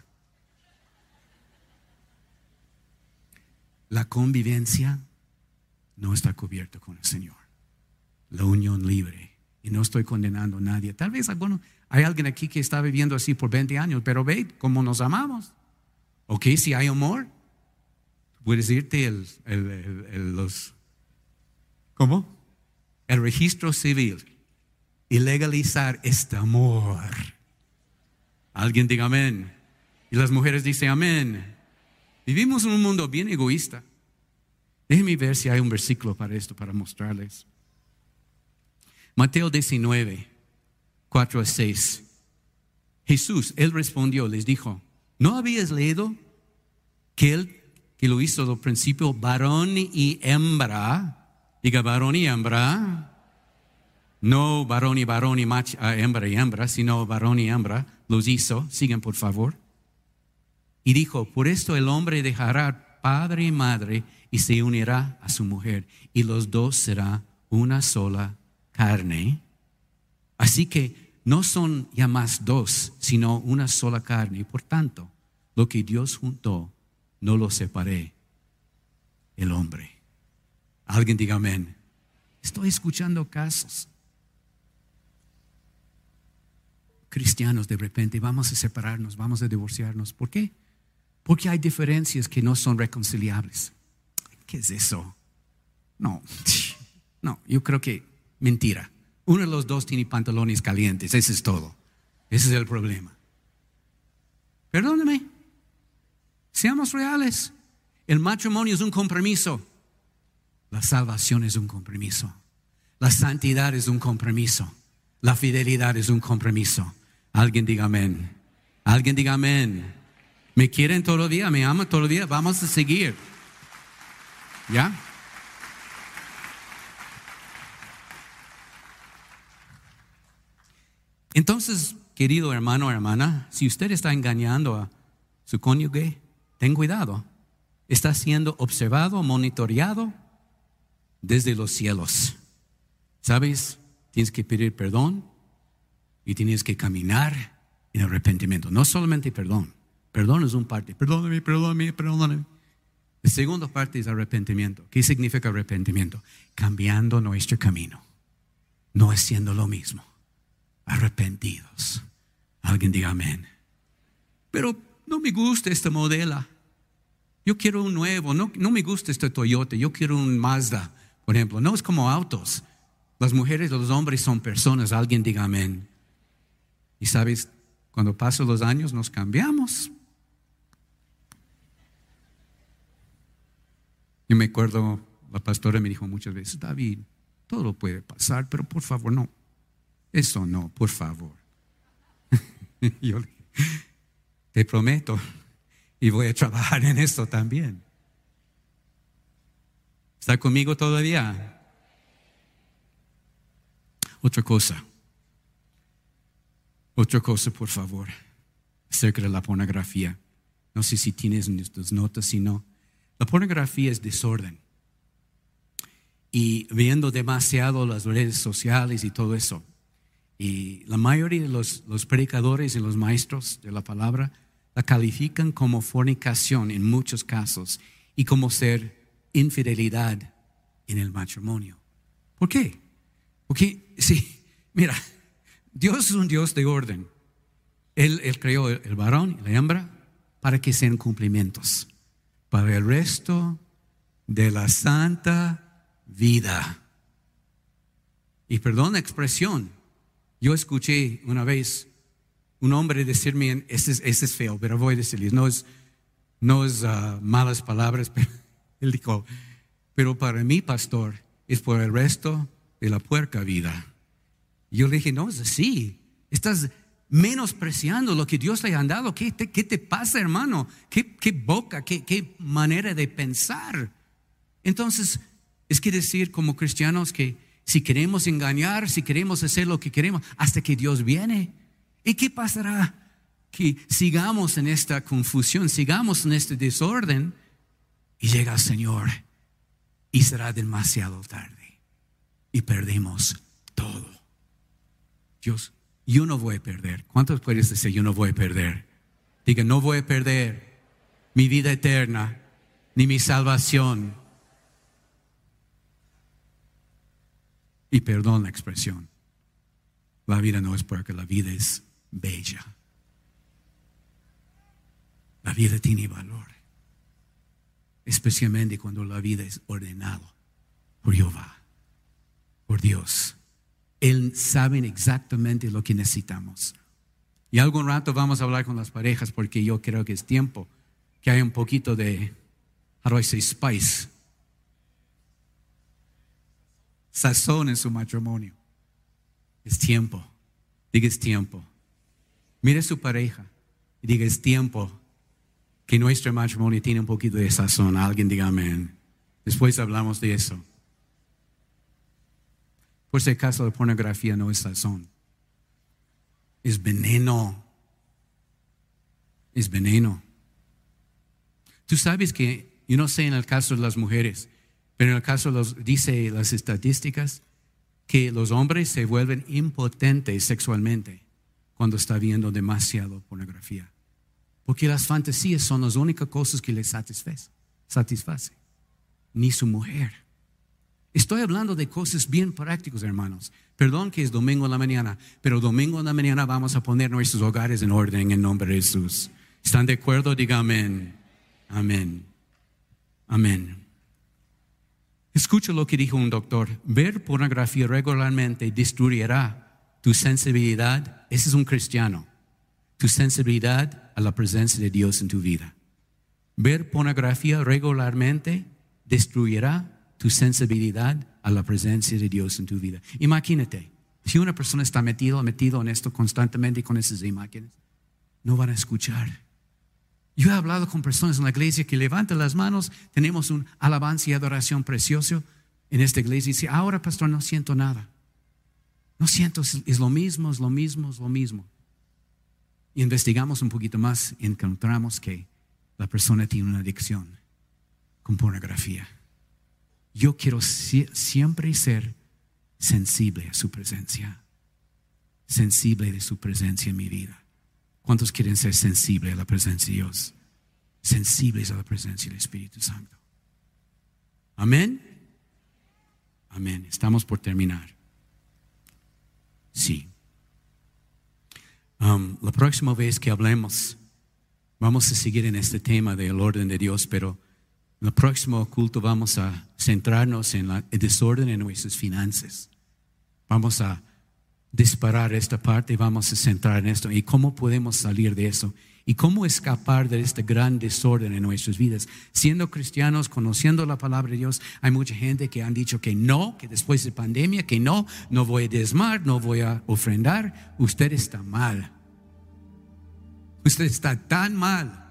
La convivencia no está cubierta con el Señor. La unión libre. Y no estoy condenando a nadie. Tal vez hay alguien aquí que está viviendo así por 20 años, pero ve cómo nos amamos. Ok, si hay amor, puedes irte el, los, ¿cómo? El registro civil y legalizar este amor. Alguien diga amén. Y las mujeres dicen amén. Vivimos en un mundo bien egoísta. Déjenme ver si hay un versículo para esto, para mostrarles. Mateo 19, 4 a 6. Jesús, él respondió, les dijo, ¿no habías leído que él que lo hizo al principio, varón y hembra, diga varón y hembra, no varón y varón y macho, hembra y hembra, sino varón y hembra, los hizo, sigan por favor. Y dijo, por esto el hombre dejará padre y madre y se unirá a su mujer y los dos será una sola carne. Así que no son ya más dos, sino una sola carne. Y por tanto, lo que Dios juntó, no lo separé el hombre. Alguien diga amén. Estoy escuchando casos. Cristianos de repente vamos a separarnos, vamos a divorciarnos. ¿Por qué? Porque hay diferencias que no son reconciliables. ¿Qué es eso? No, no, yo creo que mentira. Uno de los dos tiene pantalones calientes, ese es todo. Ese es el problema. Perdóneme, seamos reales. El matrimonio es un compromiso. La salvación es un compromiso. La santidad es un compromiso. La fidelidad es un compromiso. Alguien diga amén. Alguien diga amén. ¿Me quieren todavía? ¿Me aman todavía? Vamos a seguir. ¿Ya? Entonces, querido hermano o hermana, si usted está engañando a su cónyuge, ten cuidado. Está siendo observado, monitoreado desde los cielos. ¿Sabes? Tienes que pedir perdón y tienes que caminar en arrepentimiento. No solamente perdón. Perdón es un parte. Perdóname, perdóname, perdóname. La segunda parte es arrepentimiento. ¿Qué significa arrepentimiento? Cambiando nuestro camino. No haciendo lo mismo. Arrepentidos. Alguien diga amén. Pero no me gusta esta modela. Yo quiero un nuevo. No, no me gusta este Toyota. Yo quiero un Mazda, por ejemplo. No es como autos. Las mujeres los hombres son personas. Alguien diga amén. Y sabes, cuando pasan los años nos cambiamos. Yo me acuerdo la pastora me dijo muchas veces, David, todo puede pasar, pero por favor, no. Eso no, por favor. Yo te prometo, y voy a trabajar en esto también. ¿Está conmigo todavía? Otra cosa. Otra cosa, por favor, acerca de la pornografía. No sé si tienes tus notas, si no. La pornografía es desorden. Y viendo demasiado las redes sociales y todo eso. Y la mayoría de los, predicadores y los maestros de la palabra la califican como fornicación en muchos casos y como ser infidelidad en el matrimonio. ¿Por qué? Porque, sí, mira, Dios es un Dios de orden. Él, él creó el, varón y la hembra para que sean cumplimientos, para el resto de la santa vida. Y perdón la expresión, yo escuché una vez un hombre decirme, ese es, es feo, pero voy a decirles, no es, no es uh, malas palabras, pero él dijo, pero para mí, pastor, es por el resto de la puerca vida. yo le dije, no es así, estás menospreciando lo que Dios le ha dado. ¿Qué te, qué te pasa, hermano? ¿Qué, qué boca, qué, qué manera de pensar? Entonces, es que decir como cristianos que si queremos engañar, si queremos hacer lo que queremos, hasta que Dios viene. ¿Y qué pasará? Que sigamos en esta confusión, sigamos en este desorden y llega el Señor y será demasiado tarde y perdemos todo. Dios, yo no voy a perder. ¿Cuántos puedes decir yo no voy a perder? Diga, no voy a perder mi vida eterna ni mi salvación. Y perdón la expresión. La vida no es porque la vida es bella. La vida tiene valor, especialmente cuando la vida es ordenada por Jehová, por Dios. Él sabe exactamente lo que necesitamos. Y algún rato vamos a hablar con las parejas porque yo creo que es tiempo que haya un poquito de, how do I say, spice, sazón en su matrimonio. Es tiempo. Diga es tiempo. Mire su pareja y diga, es tiempo que nuestro matrimonio tiene un poquito de sazón. Alguien diga amén. Después hablamos de eso. Por si acaso la pornografía no es sazón. Es veneno. Es veneno. Tú sabes que, yo no sé en el caso de las mujeres, pero en el caso de los, dice las estadísticas, que los hombres se vuelven impotentes sexualmente cuando está viendo demasiado pornografía. Porque las fantasías son las únicas cosas que le satisface, satisface. Ni su mujer. Estoy hablando de cosas bien prácticas, hermanos. Perdón que es domingo en la mañana, pero domingo en la mañana vamos a poner nuestros hogares en orden en nombre de Jesús. ¿Están de acuerdo? Diga amén. Amén. Amén. Escucha lo que dijo un doctor. Ver pornografía regularmente destruirá tu sensibilidad, ese es un cristiano, tu sensibilidad a la presencia de Dios en tu vida. Ver pornografía regularmente destruirá tu sensibilidad a la presencia de Dios en tu vida. Imagínate, si una persona está metido, metido en esto constantemente con esas imágenes, no van a escuchar. Yo he hablado con personas en la iglesia que levantan las manos, tenemos un alabanza y adoración precioso en esta iglesia y dice, ahora pastor no siento nada. No siento, es lo mismo, es lo mismo, es lo mismo. Investigamos un poquito más encontramos que la persona tiene una adicción con pornografía. Yo quiero siempre ser sensible a su presencia, sensible de su presencia en mi vida. ¿Cuántos quieren ser sensibles a la presencia de Dios? Sensibles a la presencia del Espíritu Santo. Amén. Amén. Estamos por terminar. Sí. Um, la próxima vez que hablemos, vamos a seguir en este tema del orden de Dios, pero en el próximo culto vamos a centrarnos en el desorden en nuestras finanzas. Vamos a disparar esta parte y vamos a centrar en esto. ¿Y cómo podemos salir de eso? ¿Y cómo escapar de este gran desorden en nuestras vidas? Siendo cristianos, conociendo la palabra de Dios, hay mucha gente que han dicho que no, que después de pandemia, que no, no voy a desmar, no voy a ofrendar. Usted está mal. Usted está tan mal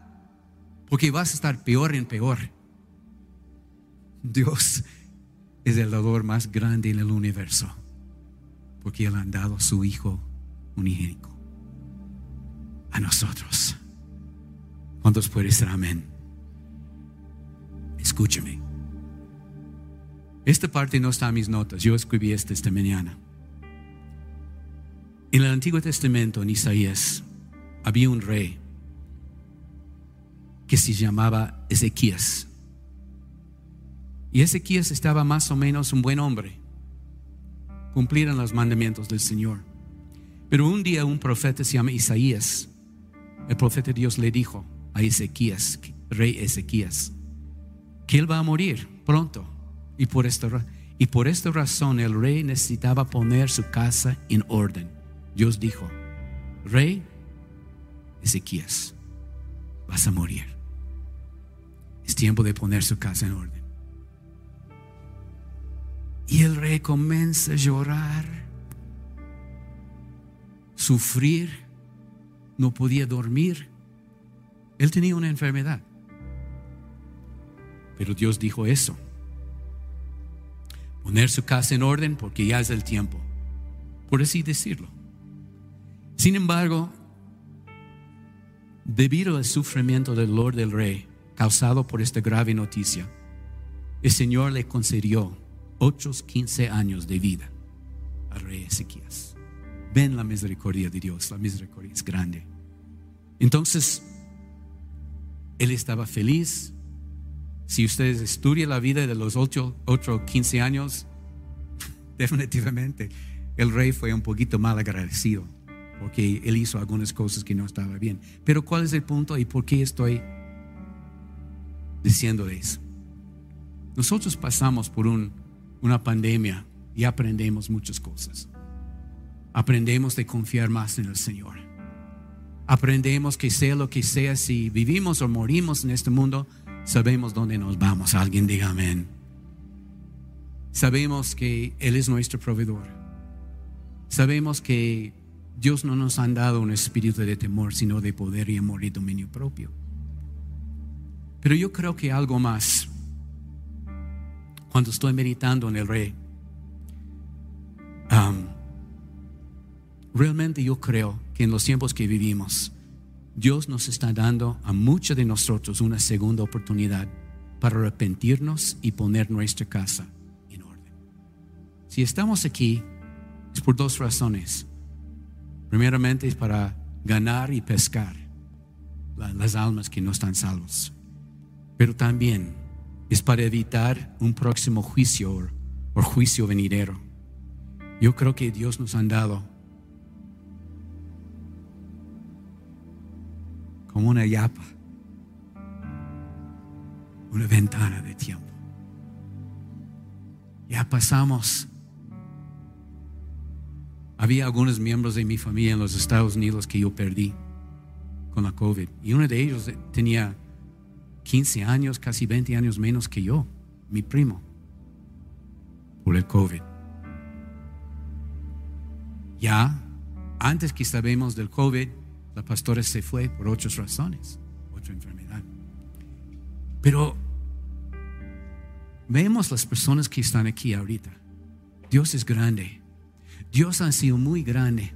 porque vas a estar peor en peor. Dios es el dador más grande en el universo porque Él ha dado a su Hijo unigénico a nosotros. ¿Cuántos pueden decir amén? Escúchame. Esta parte no está en mis notas. Yo escribí esta esta mañana. En el Antiguo Testamento, en Isaías, había un rey que se llamaba Ezequías. Y Ezequías estaba más o menos un buen hombre. Cumplieron los mandamientos del Señor. Pero un día un profeta se llama Isaías. El profeta Dios le dijo a Ezequías, rey Ezequías, que él va a morir pronto. Y por esta, y por razón el rey necesitaba poner su casa en orden. Dios dijo, rey Ezequías, vas a morir. Es tiempo de poner su casa en orden. Y el rey comienza a llorar, sufrir, no podía dormir. Él tenía una enfermedad. Pero Dios dijo eso. Poner su casa en orden porque ya es el tiempo, por así decirlo. Sin embargo, debido al sufrimiento del Lord del Rey causado por esta grave noticia, el Señor le concedió otros 15 años de vida al rey Ezequías. Ven la misericordia de Dios, la misericordia es grande. Entonces, él estaba feliz. Si ustedes estudian la vida de los otros 15 años, definitivamente el rey fue un poquito mal agradecido porque él hizo algunas cosas que no estaban bien. Pero ¿cuál es el punto y por qué estoy diciendo eso? Nosotros pasamos por un una pandemia y aprendemos muchas cosas. Aprendemos de confiar más en el Señor. Aprendemos que sea lo que sea, si vivimos o morimos en este mundo, sabemos dónde nos vamos. Alguien diga amén. Sabemos que Él es nuestro proveedor. Sabemos que Dios no nos ha dado un espíritu de temor, sino de poder y amor y dominio propio. Pero yo creo que algo más cuando estoy meditando en el rey. Realmente yo creo que en los tiempos que vivimos, Dios nos está dando a muchos de nosotros una segunda oportunidad para arrepentirnos y poner nuestra casa en orden. Si estamos aquí es por dos razones. Primeramente es para ganar y pescar las almas que no están salvos. Pero también es para evitar un próximo juicio o, juicio venidero. Yo creo que Dios nos ha dado como una yapa, una ventana de tiempo. Ya pasamos. Había algunos miembros de mi familia en los Estados Unidos que yo perdí con la COVID. Y uno de ellos tenía 15 años, casi 20 años menos que yo, mi primo, por el COVID. Ya, antes que sabemos del COVID, la pastora se fue por otras razones, otra enfermedad. Pero vemos las personas que están aquí ahorita. Dios es grande. Dios ha sido muy grande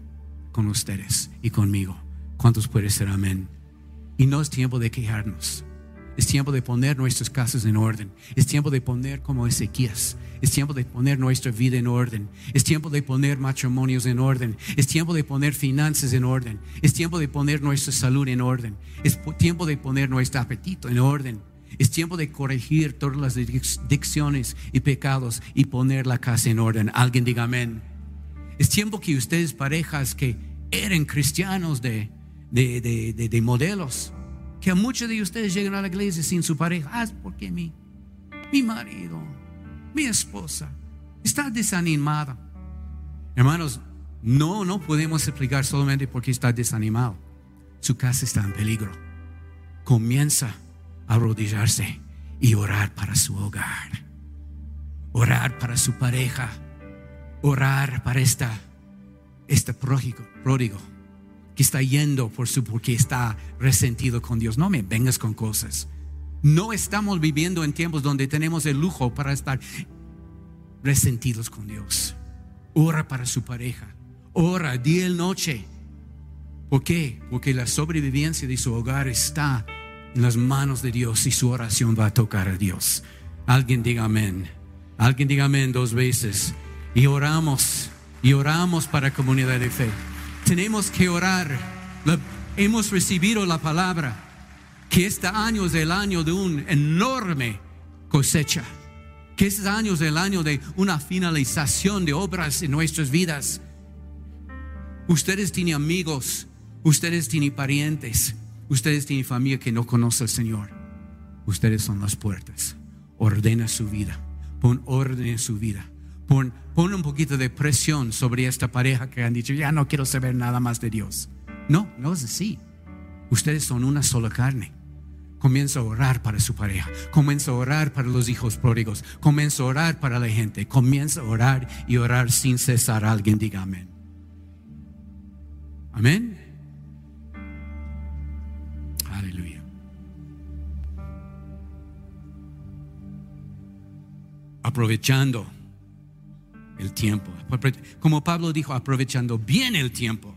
con ustedes y conmigo. ¿Cuántos pueden ser amén? Y no es tiempo de quejarnos. Es tiempo de poner nuestras casas en orden. Es tiempo de poner como Ezequías. Es tiempo de poner nuestra vida en orden. Es tiempo de poner matrimonios en orden. Es tiempo de poner finanzas en orden. Es tiempo de poner nuestra salud en orden. Es tiempo de poner nuestro apetito en orden. Es tiempo de corregir todas las dicciones y pecados y poner la casa en orden. Alguien diga amén. Es tiempo que ustedes parejas que eran cristianos de, de, de, de modelos que muchos de ustedes llegan a la iglesia sin su pareja. Ah, porque mi, mi marido, mi esposa está desanimada. Hermanos, No, no podemos explicar solamente porque está desanimado. Su casa está en peligro. Comienza a arrodillarse y orar para su hogar. Orar para su pareja. Orar para esta, este pródigo, pródigo que está yendo por su, porque está resentido con Dios. No me vengas con cosas. No estamos viviendo en tiempos donde tenemos el lujo para estar resentidos con Dios. Ora para su pareja. Ora día y noche. ¿Por qué? Porque la sobrevivencia de su hogar está en las manos de Dios y su oración va a tocar a Dios. Alguien diga amén. Alguien diga amén dos veces. Y oramos, y oramos para comunidad de fe. Tenemos que orar. hemos recibido la palabra que este año es el año de un enorme cosecha. Que este año es el año de una finalización de obras en nuestras vidas. Ustedes tienen amigos, ustedes tienen parientes, ustedes tienen familia que no conoce al Señor. Ustedes son las puertas. Ordena su vida. Pon orden en su vida. Pon, pon un poquito de presión sobre esta pareja que han dicho, ya no quiero saber nada más de Dios. No, no es así. Ustedes son una sola carne. Comienza a orar para su pareja. Comienza a orar para los hijos pródigos. Comienza a orar para la gente. Comienza a orar y orar sin cesar. Alguien diga amén. Amén. Aleluya. Aprovechando el tiempo. Como Pablo dijo, aprovechando bien el tiempo.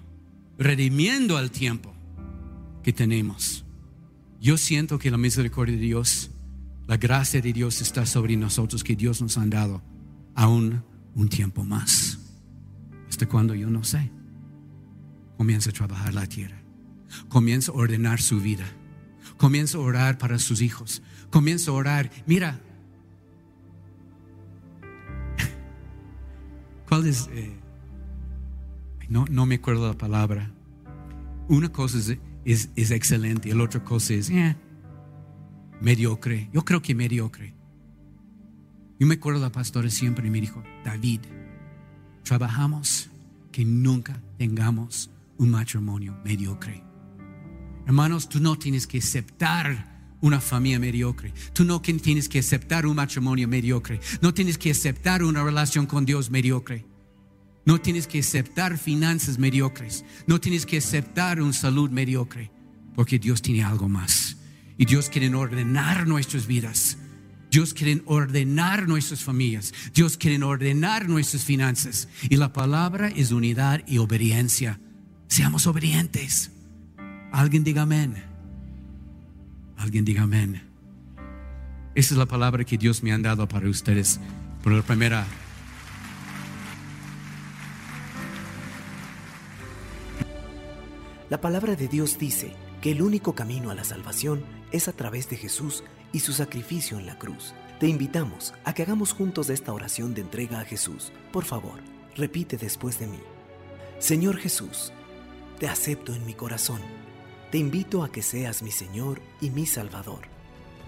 Redimiendo el tiempo que tenemos yo siento que la misericordia de Dios, la gracia de Dios está sobre nosotros, que Dios nos ha dado aún un tiempo más. ¿Hasta cuando Yo no sé. Comienza a trabajar la tierra. Comienza a ordenar su vida. Comienza a orar para sus hijos. Comienza a orar. Mira. ¿Cuál es? Eh, no, no me acuerdo la palabra. Una cosa es es, excelente, el otra cosa es eh, mediocre. Yo creo que mediocre. Yo me acuerdo la pastora siempre me dijo, David, trabajamos que nunca tengamos un matrimonio mediocre. Hermanos, tú no tienes que aceptar una familia mediocre. Tú no tienes que aceptar un matrimonio mediocre. No tienes que aceptar una relación con Dios mediocre. No tienes que aceptar finanzas mediocres. No tienes que aceptar una salud mediocre. Porque Dios tiene algo más. Y Dios quiere ordenar nuestras vidas. Dios quiere ordenar nuestras familias. Dios quiere ordenar nuestras finanzas. Y la palabra es unidad y obediencia. Seamos obedientes. Alguien diga amén. Alguien diga amén. Esa es la palabra que Dios me ha dado para ustedes. Por la primera La palabra de Dios dice que el único camino a la salvación es a través de Jesús y su sacrificio en la cruz. Te invitamos a que hagamos juntos esta oración de entrega a Jesús. Por favor, repite después de mí. Señor Jesús, te acepto en mi corazón. Te invito a que seas mi Señor y mi Salvador.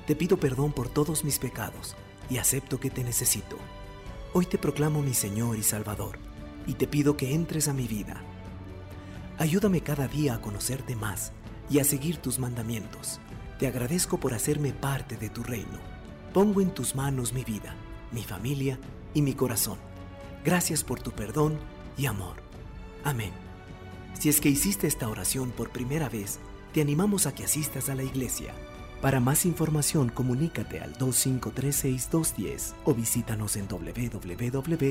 Te pido perdón por todos mis pecados y acepto que te necesito. Hoy te proclamo mi Señor y Salvador y te pido que entres a mi vida Ayúdame cada día a conocerte más y a seguir tus mandamientos. Te agradezco por hacerme parte de tu reino. Pongo en tus manos mi vida, mi familia y mi corazón. Gracias por tu perdón y amor. Amén. Si es que hiciste esta oración por primera vez, te animamos a que asistas a la iglesia. Para más información, comunícate al 2536210 o visítanos en www.cdf.net.